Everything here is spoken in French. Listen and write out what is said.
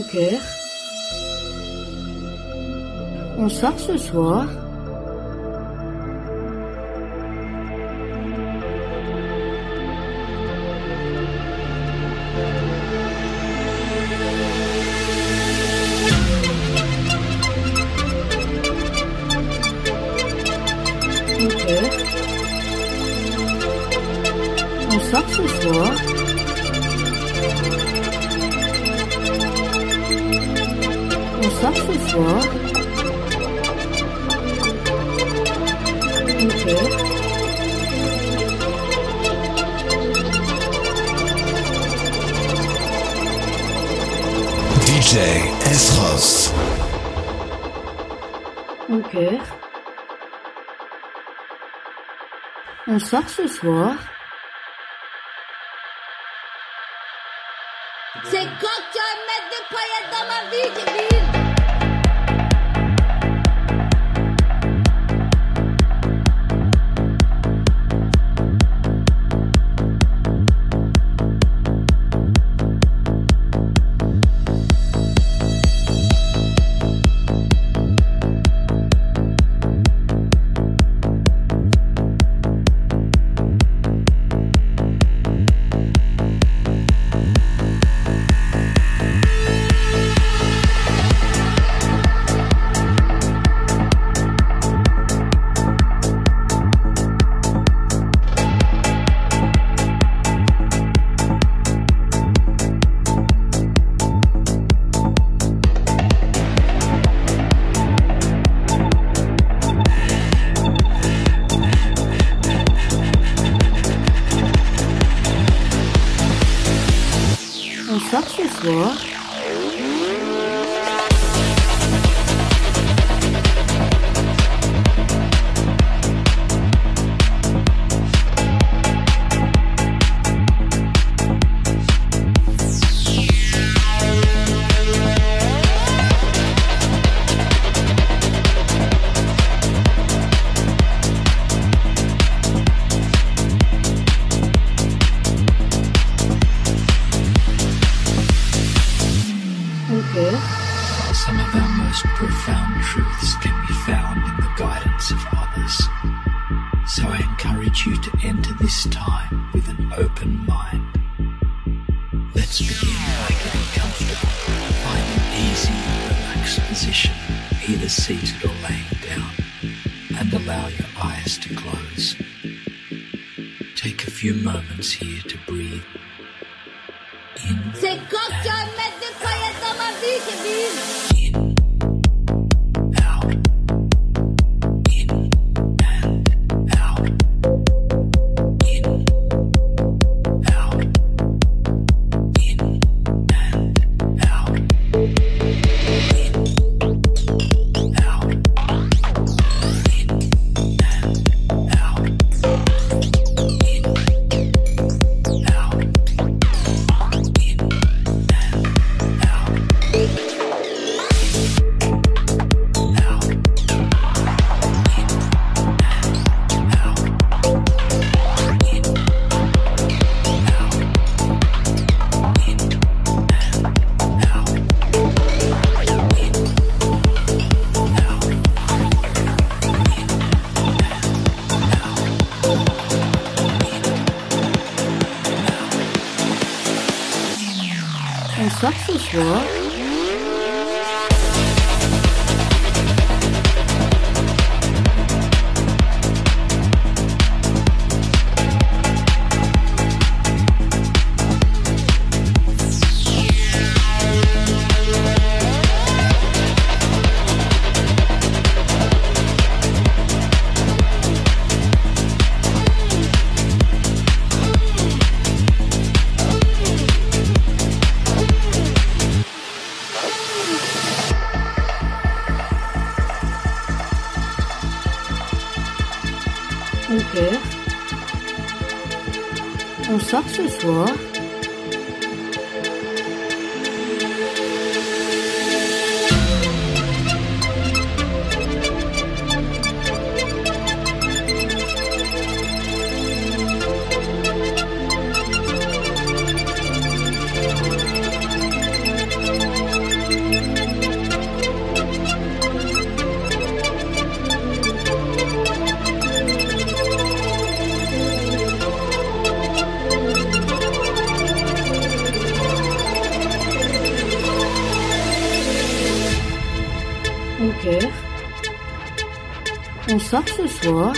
Cœur. On sort ce soir. On sort ce soir. Mon cœur. DJ Esros. Mon cœur. On sort ce soir. C'est quand tu vas mettre des paillettes dans ma vie, Kevin On sort ce cœur. Some of our most profound truths can be found in the guidance of others. So I encourage you to enter this time with an open mind. Let's begin by getting comfortable. Find an easy, relaxed position, either seated or laying down, and allow your eyes to close. Take a few moments here to breathe in paillettes dans On sort ce On Ok. On sort ce soir